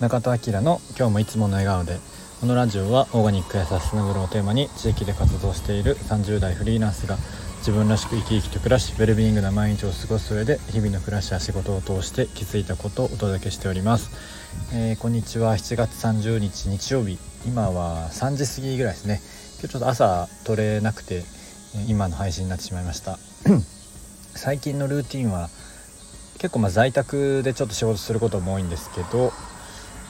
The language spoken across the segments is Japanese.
中田明の今日もいつもの笑顔でこのラジオはオーガニックやサステナブルをテーマに地域で活動している30代フリーランスが自分らしく生き生きと暮らしウェルビーイングな毎日を過ごす上で日々の暮らしや仕事を通して気づいたことをお届けしております、えー、こんにちは。7月30日日曜日。今は3時過ぎぐらいですね。今日ちょっと朝撮れなくて今の配信になってしまいました。最近のルーティンは結構まあ在宅でちょっと仕事することも多いんですけど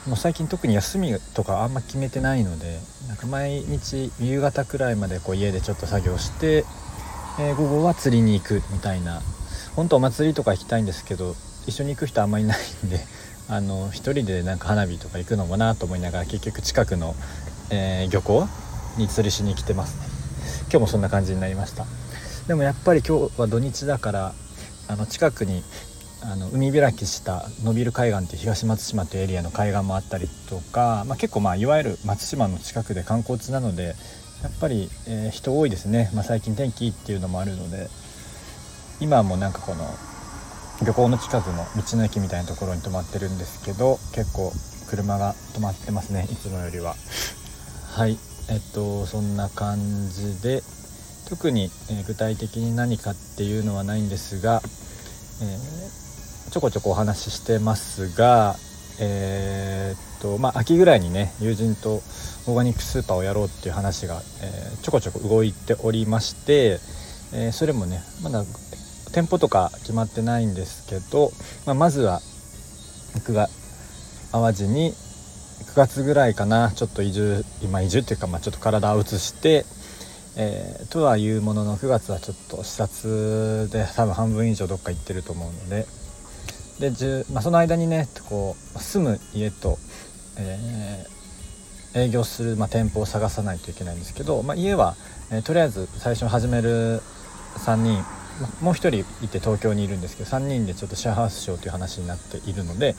もう最近特に休みとかあんま決めてないのでなんか毎日夕方くらいまでこう家でちょっと作業して、えー、午後は釣りに行くみたいな本当お祭りとか行きたいんですけど一緒に行く人あんまりいないんで あの一人でなんか花火とか行くのもなと思いながら結局近くの、えー、漁港に釣りしに来てますね。今日もそんな感じになりました。でもやっぱり今日は土日だからあの近くにあの海開きした伸びる海岸っていう東松島というエリアの海岸もあったりとか、まあ、結構まあいわゆる松島の近くで観光地なのでやっぱり、えー、人多いですね、まあ、最近天気いいっていうのもあるので今もなんかこの漁港の近くの道の駅みたいなところに泊まってるんですけど結構車が止まってますね。いつもよりは。はい。えっとそんな感じで特に、えー、具体的に何かっていうのはないんですが、えーちょこちょこお話ししてますがえー、っとまあ秋ぐらいにね友人とオーガニックスーパーをやろうっていう話が、えー、ちょこちょこ動いておりまして、えー、それもねまだ店舗とか決まってないんですけど、まあ、まずは僕が淡路に9月ぐらいかなちょっと移住今移住っていうか、まあ、ちょっと体を移して、えー、とはいうものの9月はちょっと視察で多分半分以上どっか行ってると思うのでで、まあ、その間にねこう住む家と、えー、営業する、まあ、店舗を探さないといけないんですけど、まあ、家は、えー、とりあえず最初始める3人もう1人いて東京にいるんですけど3人でちょっとシェアハウスしようという話になっているので、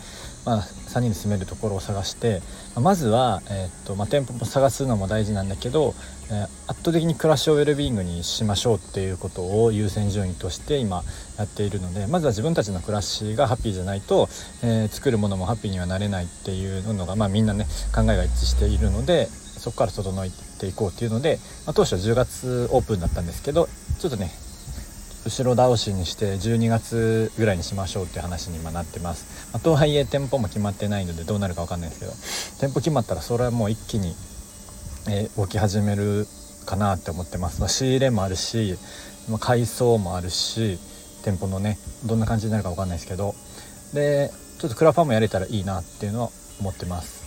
まあ、3人で住めるところを探して、ま、ずは、えーとまあ、店舗も探すのも大事なんだけど、えー、圧倒的に暮らしをウェルビーイングにしましょうっていうことを優先順位として今やっているのでまずは自分たちの暮らしがハッピーじゃないと、えー、作るものもハッピーにはなれないっていうのが、まあ、みんなね考えが一致しているのでそこから整えていこうっていうので、まあ、当初10月オープンだったんですけどちょっとね後ろ倒しにして12月ぐらいにしましょうって話に今なってます、まあ、とはいえ店舗も決まってないのでどうなるか分かんないですけど店舗決まったらそれはもう一気に、えー、起き始めるかなって思ってます、まあ、仕入れもあるし、まあ、改装もあるし店舗のねどんな感じになるか分かんないですけどでちょっとクラファンもやれたらいいなっていうのは思ってます。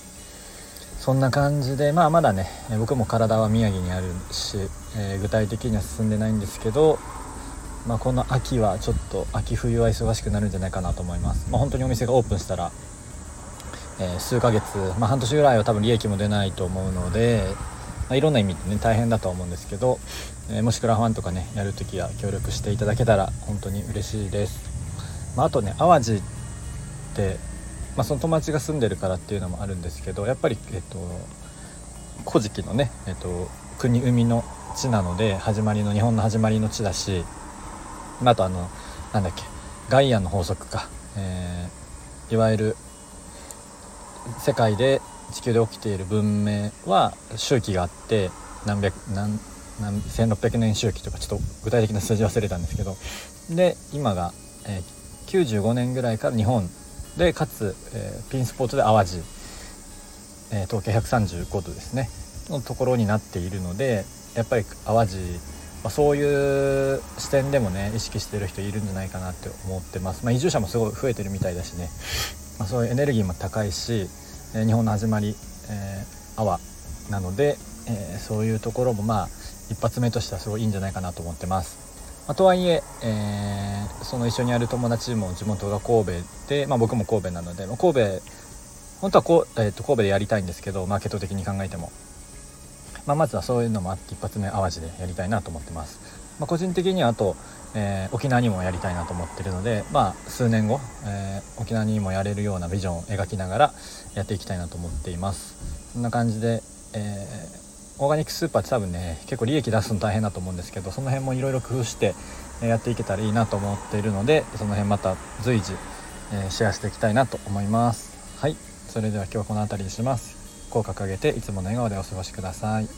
そんな感じでまあまだね僕も体は宮城にあるし、えー、具体的には進んでないんですけどまあ、この秋はちょっと秋冬は忙しくなるんじゃないかなと思います、まあ、本当にお店がオープンしたら、えー、数ヶ月、まあ、半年ぐらいは多分利益も出ないと思うので、ま、いろんな意味でね大変だと思うんですけど、えー、もしクラファンとかねやるときは協力していただけたら本当に嬉しいです、まあ、とね淡路って、まあ、その友達が住んでるからっていうのもあるんですけどやっぱりえっ、と古事記のね、えっと、国海の地なので始まりの日本の始まりの地だしあとあのなんだっけガイアの法則か、えー、いわゆる世界で地球で起きている文明は周期があって何百何何1600年周期とかちょっと具体的な数字忘れたんですけど。で今が、えー、95年ぐらいから日本でかつ、えー、ピンスポーツで淡路、えー、東経135度ですね。のところになっているのでやっぱり淡路まあ、そういう視点でもね意識してる人いるんじゃないかなって思ってます、まあ、移住者もすごい増えてるみたいだしね、まあ、そういうエネルギーも高いし、え、日本の始まり、えー、泡なので、えー、そういうところもまあ一発目としてはすごいいいんじゃないかなと思ってます。まあ、とはいええー、その一緒にやる友達も地元が神戸で、まあ、僕も神戸なので、まあ、神戸本当はこう、えー、と神戸でやりたいんですけどマーケット的に考えても。まあ、まずはそういうのも一発目淡路でやりたいなと思ってます、まあ、個人的にはあと、えー、沖縄にもやりたいなと思ってるので、まあ、数年後、えー、沖縄にもやれるようなビジョンを描きながらやっていきたいなと思っています。そんな感じで、えー、オーガニックスーパーって多分ね結構利益出すの大変だと思うんですけどその辺もいろいろ工夫してやっていけたらいいなと思っているのでその辺また随時、えシェアしていきたいなと思います。はい。それでは今日はこの辺りにします。口角上げていつもの笑顔でお過ごしください。